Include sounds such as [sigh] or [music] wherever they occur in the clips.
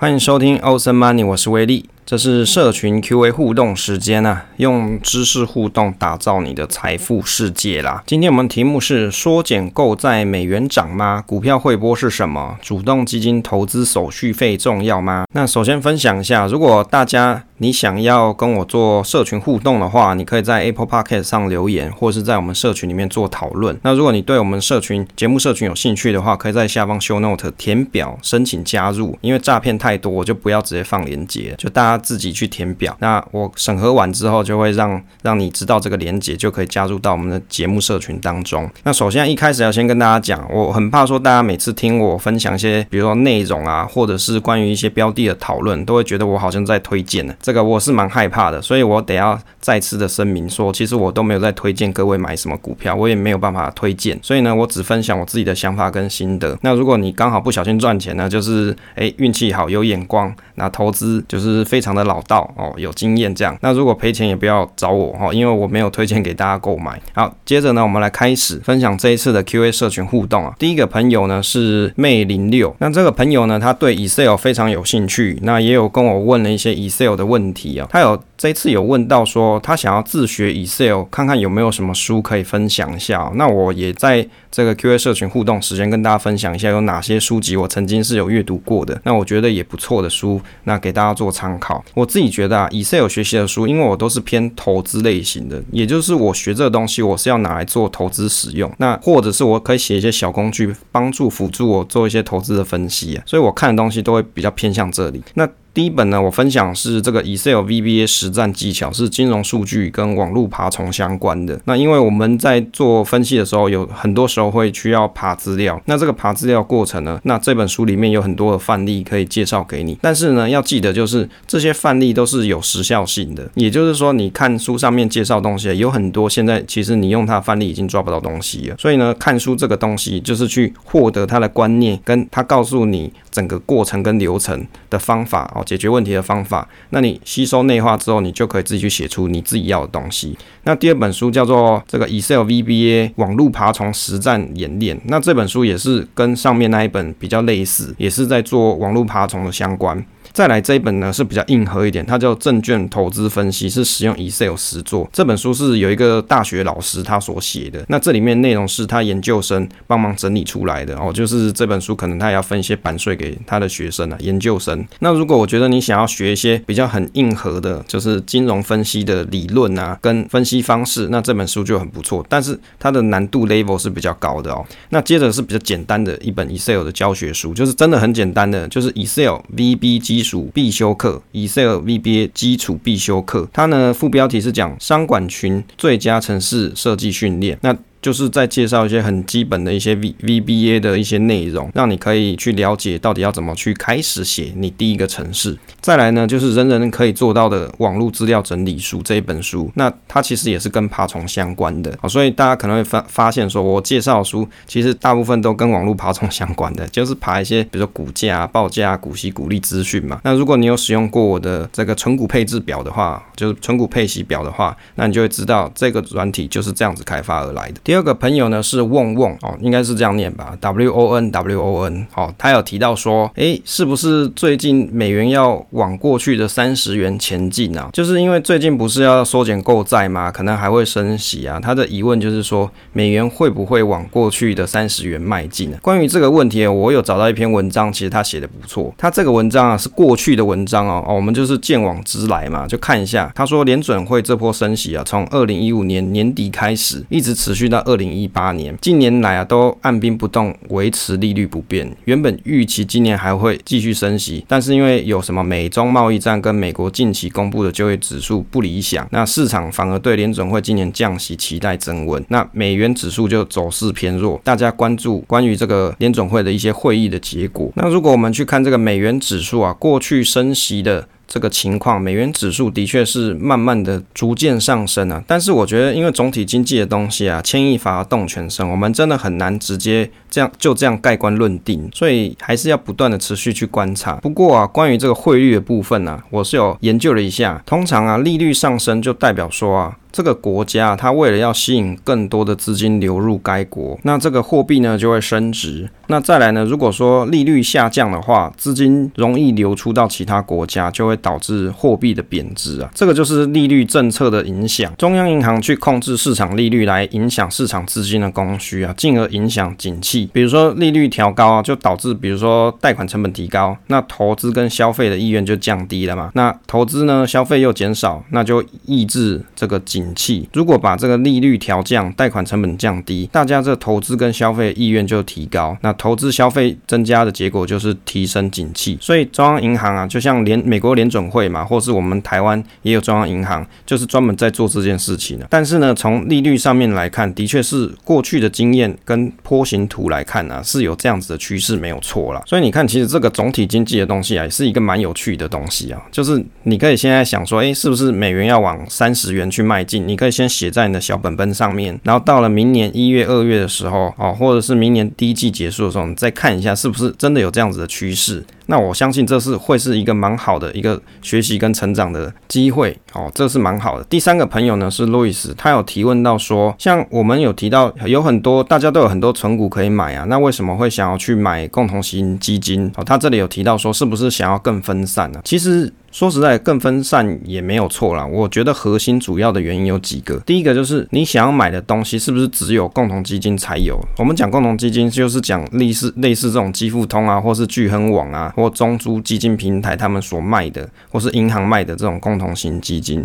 欢迎收听 o c e a n Money，我是威力。这是社群 Q&A 互动时间啊，用知识互动打造你的财富世界啦。今天我们题目是缩减购债，美元涨吗？股票汇波是什么？主动基金投资手续费重要吗？那首先分享一下，如果大家你想要跟我做社群互动的话，你可以在 Apple Podcast 上留言，或者是在我们社群里面做讨论。那如果你对我们社群节目社群有兴趣的话，可以在下方 Show Note 填表申请加入。因为诈骗太多，我就不要直接放链接，就大家。自己去填表，那我审核完之后就会让让你知道这个链接，就可以加入到我们的节目社群当中。那首先一开始要先跟大家讲，我很怕说大家每次听我分享一些，比如说内容啊，或者是关于一些标的的讨论，都会觉得我好像在推荐呢。这个我是蛮害怕的，所以我得要再次的声明说，其实我都没有在推荐各位买什么股票，我也没有办法推荐。所以呢，我只分享我自己的想法跟心得。那如果你刚好不小心赚钱呢，就是诶运气好，有眼光，那投资就是非常。的老道哦，有经验这样。那如果赔钱也不要找我哈，因为我没有推荐给大家购买。好，接着呢，我们来开始分享这一次的 Q&A 社群互动啊。第一个朋友呢是魅零六，那这个朋友呢，他对 Excel 非常有兴趣，那也有跟我问了一些 Excel 的问问题啊。他有这次有问到说，他想要自学 Excel，看看有没有什么书可以分享一下。那我也在这个 Q&A 社群互动时间跟大家分享一下有哪些书籍我曾经是有阅读过的，那我觉得也不错的书，那给大家做参考。我自己觉得啊，Excel 学习的书，因为我都是偏投资类型的，也就是我学这个东西，我是要拿来做投资使用，那或者是我可以写一些小工具，帮助辅助我做一些投资的分析，所以我看的东西都会比较偏向这里。那第一本呢，我分享是这个 Excel VBA 实战技巧，是金融数据跟网络爬虫相关的。那因为我们在做分析的时候，有很多时候会需要爬资料。那这个爬资料过程呢，那这本书里面有很多的范例可以介绍给你。但是呢，要记得就是这些范例都是有时效性的，也就是说，你看书上面介绍东西有很多，现在其实你用它的范例已经抓不到东西了。所以呢，看书这个东西就是去获得它的观念，跟它告诉你整个过程跟流程的方法哦。解决问题的方法，那你吸收内化之后，你就可以自己去写出你自己要的东西。那第二本书叫做这个 Excel VBA 网络爬虫实战演练，那这本书也是跟上面那一本比较类似，也是在做网络爬虫的相关。再来这一本呢是比较硬核一点，它叫证券投资分析，是使用 Excel 实作。这本书是有一个大学老师他所写的，那这里面内容是他研究生帮忙整理出来的哦。就是这本书可能他也要分一些版税给他的学生啊，研究生。那如果我觉得你想要学一些比较很硬核的，就是金融分析的理论啊，跟分析方式，那这本书就很不错。但是它的难度 level 是比较高的哦。那接着是比较简单的一本 Excel 的教学书，就是真的很简单的，就是 Excel VB 基础必修课，Excel VBA 基础必修课。它呢副标题是讲商管群最佳城市设计训练。那就是在介绍一些很基本的一些 V VBA 的一些内容，让你可以去了解到底要怎么去开始写你第一个程式。再来呢，就是人人可以做到的网络资料整理书这一本书，那它其实也是跟爬虫相关的啊，所以大家可能会发发现说，我介绍书其实大部分都跟网络爬虫相关的，[laughs] 就是爬一些比如说股价啊、报价啊、股息、股利资讯嘛。那如果你有使用过我的这个存股配置表的话，就是存股配息表的话，那你就会知道这个软体就是这样子开发而来的。第二个朋友呢是旺旺哦，应该是这样念吧，W O N W O N。哦，他有提到说，诶，是不是最近美元要往过去的三十元前进啊？就是因为最近不是要缩减购债吗？可能还会升息啊。他的疑问就是说，美元会不会往过去的三十元迈进呢？关于这个问题，我有找到一篇文章，其实他写的不错。他这个文章啊是过去的文章哦，哦，我们就是见往知来嘛，就看一下。他说联准会这波升息啊，从二零一五年年底开始，一直持续到。二零一八年，近年来啊都按兵不动，维持利率不变。原本预期今年还会继续升息，但是因为有什么美中贸易战跟美国近期公布的就业指数不理想，那市场反而对联准会今年降息期待增温。那美元指数就走势偏弱，大家关注关于这个联准会的一些会议的结果。那如果我们去看这个美元指数啊，过去升息的。这个情况，美元指数的确是慢慢的逐渐上升啊，但是我觉得，因为总体经济的东西啊，牵一发而动全身，我们真的很难直接这样就这样盖棺论定，所以还是要不断的持续去观察。不过啊，关于这个汇率的部分呢、啊，我是有研究了一下，通常啊，利率上升就代表说啊。这个国家它为了要吸引更多的资金流入该国，那这个货币呢就会升值。那再来呢，如果说利率下降的话，资金容易流出到其他国家，就会导致货币的贬值啊。这个就是利率政策的影响，中央银行去控制市场利率来影响市场资金的供需啊，进而影响景气。比如说利率调高啊，就导致比如说贷款成本提高，那投资跟消费的意愿就降低了嘛。那投资呢，消费又减少，那就抑制这个景景气。如果把这个利率调降，贷款成本降低，大家这投资跟消费意愿就提高，那投资消费增加的结果就是提升景气。所以中央银行啊，就像联美国联准会嘛，或是我们台湾也有中央银行，就是专门在做这件事情的。但是呢，从利率上面来看，的确是过去的经验跟波形图来看啊，是有这样子的趋势，没有错啦。所以你看，其实这个总体经济的东西啊，也是一个蛮有趣的东西啊，就是你可以现在想说，诶，是不是美元要往三十元去迈你可以先写在你的小本本上面，然后到了明年一月、二月的时候，哦，或者是明年第一季结束的时候，你再看一下是不是真的有这样子的趋势。那我相信这是会是一个蛮好的一个学习跟成长的机会哦，这是蛮好的。第三个朋友呢是路易斯，他有提问到说，像我们有提到有很多大家都有很多存股可以买啊，那为什么会想要去买共同型基金？哦，他这里有提到说，是不是想要更分散呢？其实。说实在，更分散也没有错啦。我觉得核心主要的原因有几个。第一个就是你想要买的东西是不是只有共同基金才有？我们讲共同基金就是讲类似类似这种基富通啊，或是聚亨网啊，或中租基金平台他们所卖的，或是银行卖的这种共同型基金。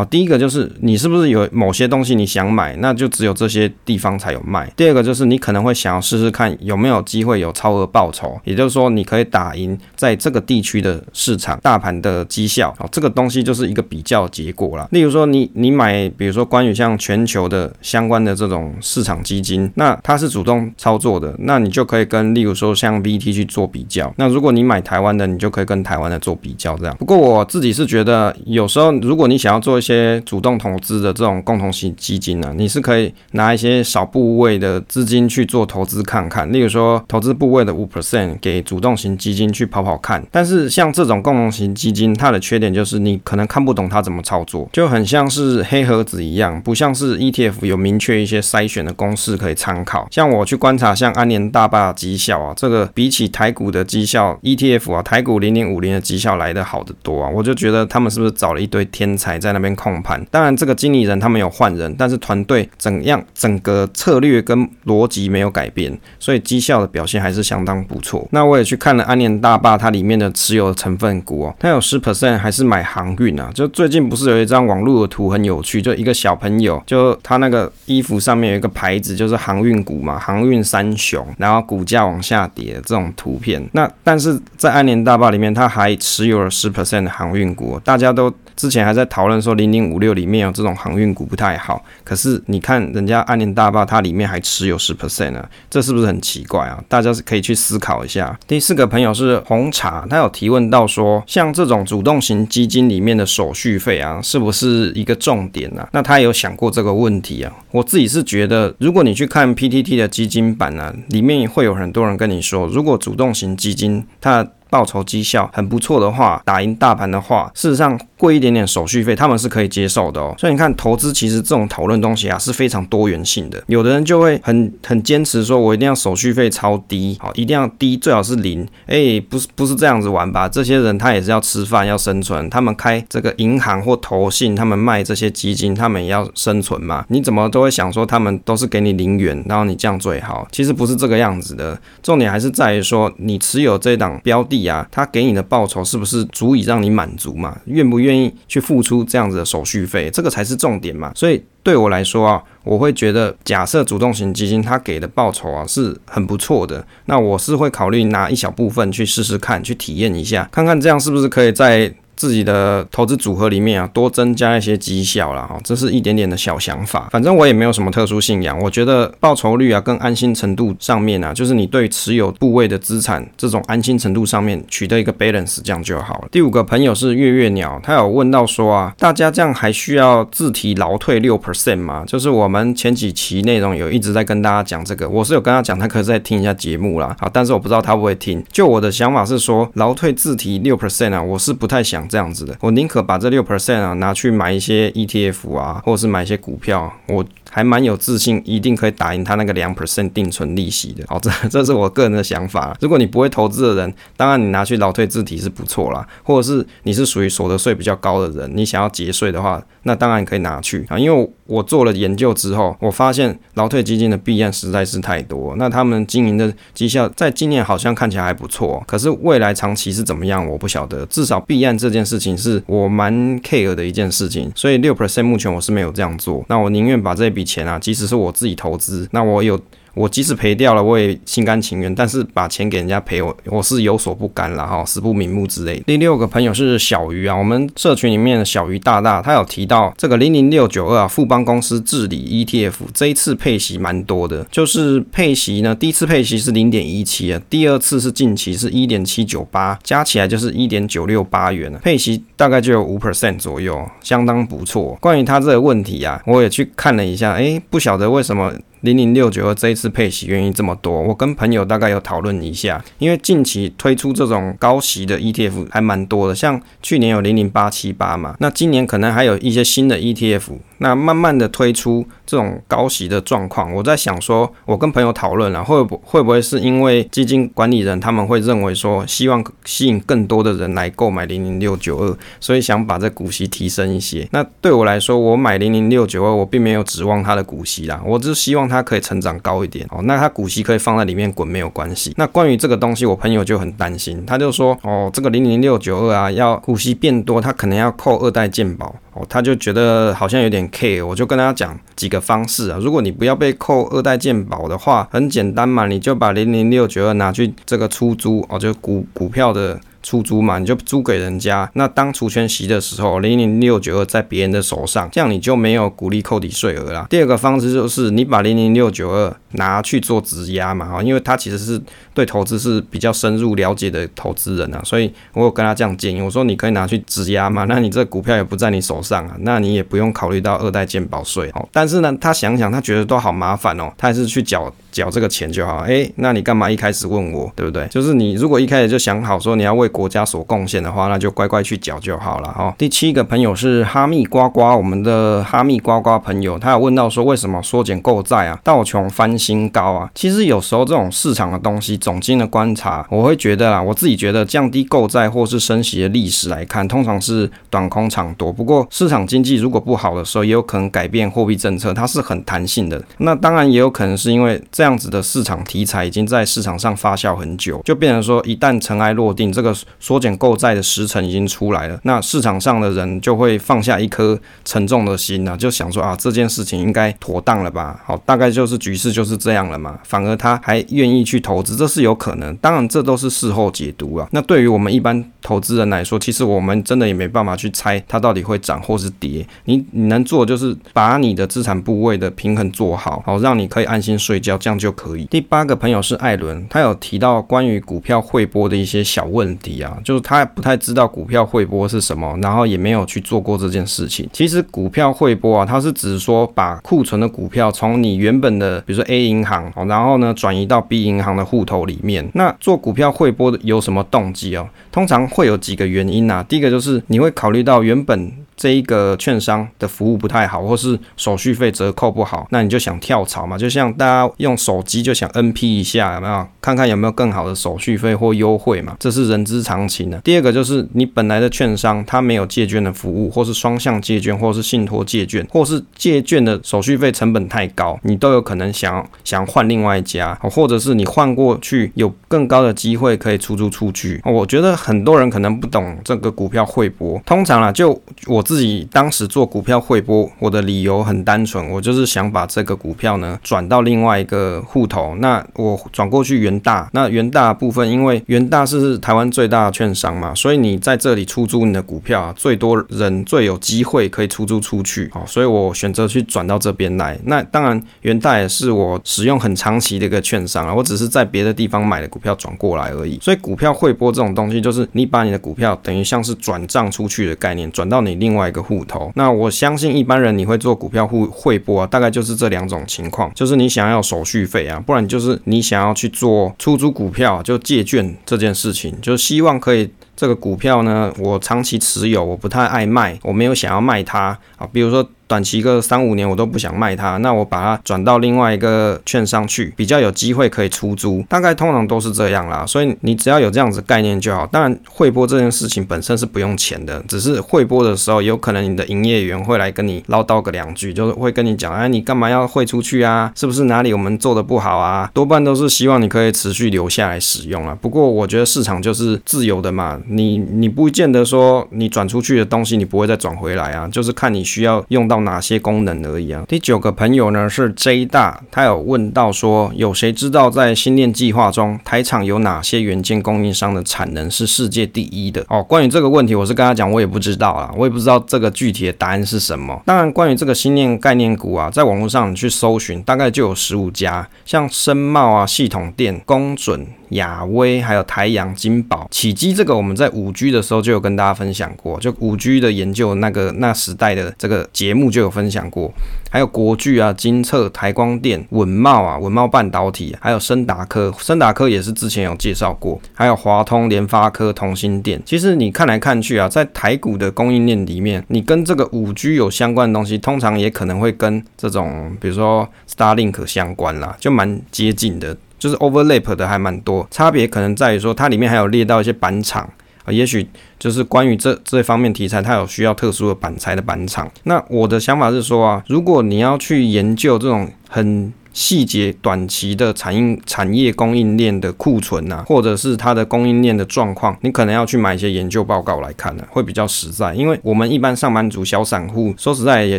好，第一个就是你是不是有某些东西你想买，那就只有这些地方才有卖。第二个就是你可能会想要试试看有没有机会有超额报酬，也就是说你可以打赢在这个地区的市场大盘的绩效。好，这个东西就是一个比较结果啦。例如说你你买，比如说关于像全球的相关的这种市场基金，那它是主动操作的，那你就可以跟例如说像 VT 去做比较。那如果你买台湾的，你就可以跟台湾的做比较这样。不过我自己是觉得有时候如果你想要做一些些主动投资的这种共同型基金呢、啊，你是可以拿一些小部位的资金去做投资看看，例如说投资部位的五 percent 给主动型基金去跑跑看。但是像这种共同型基金，它的缺点就是你可能看不懂它怎么操作，就很像是黑盒子一样，不像是 ETF 有明确一些筛选的公式可以参考。像我去观察像安联大坝绩效啊，这个比起台股的绩效 ETF 啊，台股零零五零的绩效来得好得多啊，我就觉得他们是不是找了一堆天才在那边控盘？当然，这个经理人他们有换人，但是团队怎样整个策略跟逻辑没有改变，所以绩效的表现还是相当不错。那我也去看了安联大坝它里面的持有成分股哦，它有十 percent 还是买航运啊？就最近不是有一张网络的图很有趣，就一个小朋友，就他那个衣服上面有一个牌子，就是航运股嘛，航运三雄，然后股价往下跌这种图片。那但是在安联大坝里面，它还持有了十 percent 的航运股，大家都之前还在讨论说零零五六里面有这种航运股不太好，可是你看人家安联大坝，它里面还持有十 percent 呢，这是不是很奇怪啊？大家是可以去思考一下。第四个朋友是红茶，他有提问到说，像这种主动型基金里面的手续费啊，是不是一个重点啊？那他有想过这个问题啊？我自己是觉得，如果你去看 PTT 的基金版啊，里面会有很多人跟你说，如果主动型基金它报酬绩效很不错的话，打赢大盘的话，事实上贵一点点手续费他们是可以接受的哦。所以你看，投资其实这种讨论东西啊是非常多元性的。有的人就会很很坚持说，我一定要手续费超低，好，一定要低，最好是零。哎，不是不是这样子玩吧？这些人他也是要吃饭要生存，他们开这个银行或投信，他们卖这些基金，他们也要生存嘛。你怎么都会想说他们都是给你零元，然后你这样最好？其实不是这个样子的。重点还是在于说，你持有这档标的。啊，他给你的报酬是不是足以让你满足嘛？愿不愿意去付出这样子的手续费，这个才是重点嘛。所以对我来说啊，我会觉得，假设主动型基金它给的报酬啊是很不错的，那我是会考虑拿一小部分去试试看，去体验一下，看看这样是不是可以在。自己的投资组合里面啊，多增加一些绩效啦。哈，这是一点点的小想法。反正我也没有什么特殊信仰，我觉得报酬率啊跟安心程度上面啊，就是你对持有部位的资产这种安心程度上面取得一个 balance，这样就好了。第五个朋友是月月鸟，他有问到说啊，大家这样还需要自提劳退六 percent 吗？就是我们前几期内容有一直在跟大家讲这个，我是有跟他讲，他可以再听一下节目啦。好，但是我不知道他会不会听。就我的想法是说，劳退自提六 percent 啊，我是不太想。这样子的，我宁可把这六 percent 啊拿去买一些 ETF 啊，或者是买一些股票，我还蛮有自信，一定可以打赢他那个两 percent 定存利息的。好，这 [laughs] 这是我个人的想法。如果你不会投资的人，当然你拿去劳退自提是不错啦，或者是你是属于所得税比较高的人，你想要节税的话，那当然可以拿去啊。因为我做了研究之后，我发现劳退基金的弊案实在是太多，那他们经营的绩效在今年好像看起来还不错，可是未来长期是怎么样，我不晓得。至少弊案这件事情是我蛮 care 的一件事情，所以六 percent 目前我是没有这样做。那我宁愿把这笔钱啊，即使是我自己投资，那我有。我即使赔掉了，我也心甘情愿。但是把钱给人家赔，我我是有所不甘了哈，死不瞑目之类。第六个朋友是小鱼啊，我们社群里面的小鱼大大，他有提到这个零零六九二啊，富邦公司治理 ETF 这一次配息蛮多的，就是配息呢，第一次配息是零点一七啊，第二次是近期是一点七九八，加起来就是一点九六八元，配息大概就有五 percent 左右，相当不错。关于他这个问题啊，我也去看了一下，诶，不晓得为什么。零零六九二这一次配息原因这么多，我跟朋友大概有讨论一下，因为近期推出这种高息的 ETF 还蛮多的，像去年有零零八七八嘛，那今年可能还有一些新的 ETF，那慢慢的推出这种高息的状况，我在想说，我跟朋友讨论了，会不会不会是因为基金管理人他们会认为说，希望吸引更多的人来购买零零六九二，所以想把这股息提升一些。那对我来说，我买零零六九二，我并没有指望它的股息啦，我只是希望。它可以成长高一点哦，那它股息可以放在里面滚没有关系。那关于这个东西，我朋友就很担心，他就说哦，这个零零六九二啊，要股息变多，他可能要扣二代健保他就觉得好像有点 care。我就跟他讲几个方式啊，如果你不要被扣二代鉴宝的话，很简单嘛，你就把零零六九二拿去这个出租哦，就股股票的。出租嘛，你就租给人家。那当除权息的时候，零零六九二在别人的手上，这样你就没有股利扣抵税额啦。第二个方式就是你把零零六九二拿去做质押嘛，哈，因为他其实是对投资是比较深入了解的投资人啊，所以我有跟他这样建议，我说你可以拿去质押嘛，那你这股票也不在你手上啊，那你也不用考虑到二代健保税哦。但是呢，他想想他觉得都好麻烦哦，他还是去缴缴这个钱就好。哎、欸，那你干嘛一开始问我，对不对？就是你如果一开始就想好说你要为国家所贡献的话，那就乖乖去缴就好了哈。第七个朋友是哈密瓜瓜，我们的哈密瓜瓜朋友，他有问到说，为什么缩减购债啊，道琼翻新高啊？其实有时候这种市场的东西，总经的观察，我会觉得啦，我自己觉得降低购债或是升息的历史来看，通常是短空长多。不过市场经济如果不好的时候，也有可能改变货币政策，它是很弹性的。那当然也有可能是因为这样子的市场题材已经在市场上发酵很久，就变成说一旦尘埃落定，这个缩减购债的时程已经出来了，那市场上的人就会放下一颗沉重的心呢，就想说啊，这件事情应该妥当了吧？好，大概就是局势就是这样了嘛。反而他还愿意去投资，这是有可能。当然，这都是事后解读啊。那对于我们一般投资人来说，其实我们真的也没办法去猜它到底会涨或是跌。你你能做就是把你的资产部位的平衡做好，好让你可以安心睡觉，样就可以。第八个朋友是艾伦，他有提到关于股票汇拨的一些小问题啊。就是他不太知道股票汇拨是什么，然后也没有去做过这件事情。其实股票汇拨啊，它是指说把库存的股票从你原本的，比如说 A 银行，然后呢转移到 B 银行的户头里面。那做股票汇拨有什么动机哦？通常会有几个原因呐。第一个就是你会考虑到原本。这一个券商的服务不太好，或是手续费折扣不好，那你就想跳槽嘛？就像大家用手机就想 NP 一下，有没有？看看有没有更好的手续费或优惠嘛？这是人之常情的。第二个就是你本来的券商它没有借券的服务，或是双向借券，或是信托借券，或是借券的手续费成本太高，你都有可能想想换另外一家，或者是你换过去有更高的机会可以出租出去。我觉得很多人可能不懂这个股票汇博，通常啊，就我。自己当时做股票汇拨，我的理由很单纯，我就是想把这个股票呢转到另外一个户头。那我转过去元大，那元大部分因为元大是台湾最大的券商嘛，所以你在这里出租你的股票，最多人最有机会可以出租出去。好，所以我选择去转到这边来。那当然元大也是我使用很长期的一个券商啊，我只是在别的地方买的股票转过来而已。所以股票汇拨这种东西，就是你把你的股票等于像是转账出去的概念，转到你另外。外一个户头。那我相信一般人你会做股票汇汇拨啊，大概就是这两种情况，就是你想要手续费啊，不然就是你想要去做出租股票就借券这件事情，就希望可以。这个股票呢，我长期持有，我不太爱卖，我没有想要卖它啊。比如说短期个三五年我都不想卖它，那我把它转到另外一个券商去，比较有机会可以出租。大概通常都是这样啦，所以你只要有这样子概念就好。当然汇拨这件事情本身是不用钱的，只是汇拨的时候有可能你的营业员会来跟你唠叨个两句，就是会跟你讲，哎，你干嘛要汇出去啊？是不是哪里我们做的不好啊？多半都是希望你可以持续留下来使用啊。不过我觉得市场就是自由的嘛。你你不见得说你转出去的东西你不会再转回来啊，就是看你需要用到哪些功能而已啊。第九个朋友呢是 J 大，他有问到说，有谁知道在新链计划中台厂有哪些元件供应商的产能是世界第一的？哦，关于这个问题，我是跟他讲，我也不知道啊，我也不知道这个具体的答案是什么。当然，关于这个新链概念股啊，在网络上你去搜寻，大概就有十五家，像深茂啊、系统电、工准。亚威还有台阳、金宝、启基，这个我们在五 G 的时候就有跟大家分享过，就五 G 的研究那个那时代的这个节目就有分享过，还有国巨啊、金策、台光电、稳懋啊、稳懋半导体，还有升达科，升达科也是之前有介绍过，还有华通、联发科、同心电。其实你看来看去啊，在台股的供应链里面，你跟这个五 G 有相关的东西，通常也可能会跟这种比如说 Starlink 相关啦，就蛮接近的。就是 overlap 的还蛮多，差别可能在于说它里面还有列到一些板厂啊，也许就是关于这这方面题材，它有需要特殊的板材的板厂。那我的想法是说啊，如果你要去研究这种很细节短期的产业产业供应链的库存呐，或者是它的供应链的状况，你可能要去买一些研究报告来看呢，会比较实在。因为我们一般上班族、小散户，说实在也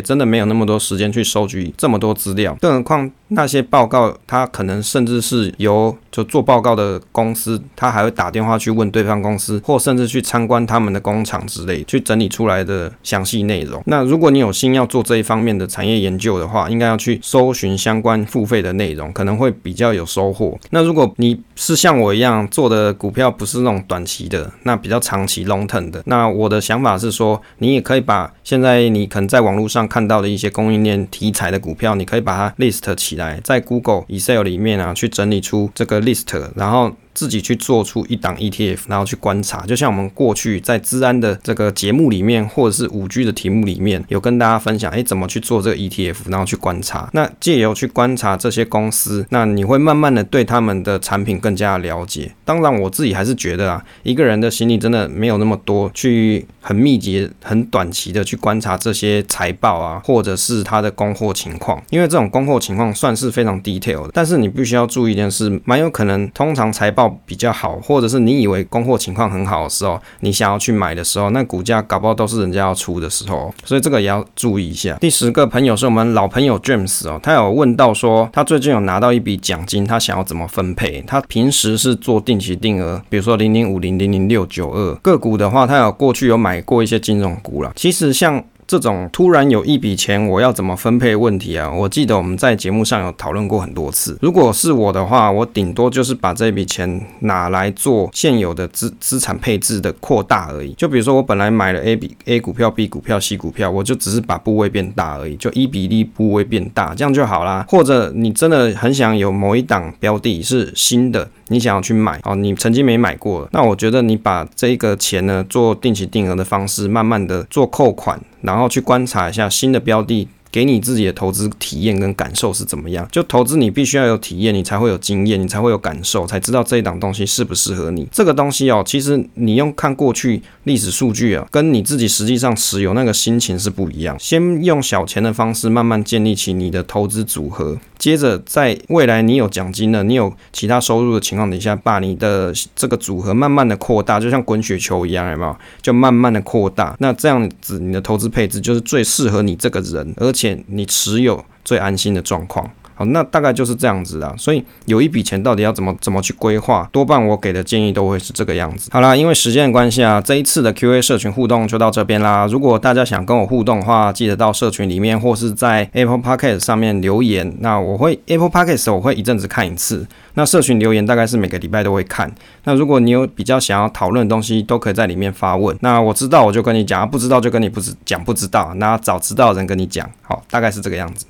真的没有那么多时间去收集这么多资料，更何况那些报告，它可能甚至是由就做报告的公司，他还会打电话去问对方公司，或甚至去参观他们的工厂之类，去整理出来的详细内容。那如果你有心要做这一方面的产业研究的话，应该要去搜寻相关付费的内容，可能会比较有收获。那如果你是像我一样做的股票不是那种短期的，那比较长期 long term 的，那我的想法是说，你也可以把现在你可能在网络上看到的一些供应链题材的股票，你可以把它 list 起来，在 Google Excel 里面啊，去整理出这个。list，然后。自己去做出一档 ETF，然后去观察，就像我们过去在资安的这个节目里面，或者是五 G 的题目里面有跟大家分享，哎，怎么去做这个 ETF，然后去观察。那借由去观察这些公司，那你会慢慢的对他们的产品更更加了解。当然，我自己还是觉得啊，一个人的心力真的没有那么多，去很密集、很短期的去观察这些财报啊，或者是他的供货情况，因为这种供货情况算是非常 detail 的。但是你必须要注意一件事，蛮有可能通常财报。比较好，或者是你以为供货情况很好的时候，你想要去买的时候，那股价搞不好都是人家要出的时候，所以这个也要注意一下。第十个朋友是我们老朋友 James 哦，他有问到说，他最近有拿到一笔奖金，他想要怎么分配？他平时是做定期定额，比如说零零五零零零六九二个股的话，它有过去有买过一些金融股了。其实像。这种突然有一笔钱，我要怎么分配问题啊？我记得我们在节目上有讨论过很多次。如果是我的话，我顶多就是把这笔钱拿来做现有的资资产配置的扩大而已。就比如说我本来买了 A 比 A 股票、B 股票、C 股票，我就只是把部位变大而已，就一比例部位变大，这样就好啦。或者你真的很想有某一档标的是新的。你想要去买哦，你曾经没买过，那我觉得你把这个钱呢，做定期定额的方式，慢慢的做扣款，然后后去观察一下新的标的。给你自己的投资体验跟感受是怎么样？就投资你必须要有体验，你才会有经验，你才会有感受，才知道这一档东西适不适合你。这个东西哦，其实你用看过去历史数据啊，跟你自己实际上持有那个心情是不一样。先用小钱的方式慢慢建立起你的投资组合，接着在未来你有奖金了，你有其他收入的情况底下，把你的这个组合慢慢的扩大，就像滚雪球一样，有没有？就慢慢的扩大。那这样子你的投资配置就是最适合你这个人，而且。且你持有最安心的状况。好，那大概就是这样子啦。所以有一笔钱到底要怎么怎么去规划，多半我给的建议都会是这个样子。好啦，因为时间的关系啊，这一次的 Q&A 社群互动就到这边啦。如果大家想跟我互动的话，记得到社群里面或是在 Apple Podcast 上面留言。那我会 Apple Podcast 我会一阵子看一次。那社群留言大概是每个礼拜都会看。那如果你有比较想要讨论的东西，都可以在里面发问。那我知道我就跟你讲，不知道就跟你不知讲不知道。那找知道的人跟你讲，好，大概是这个样子。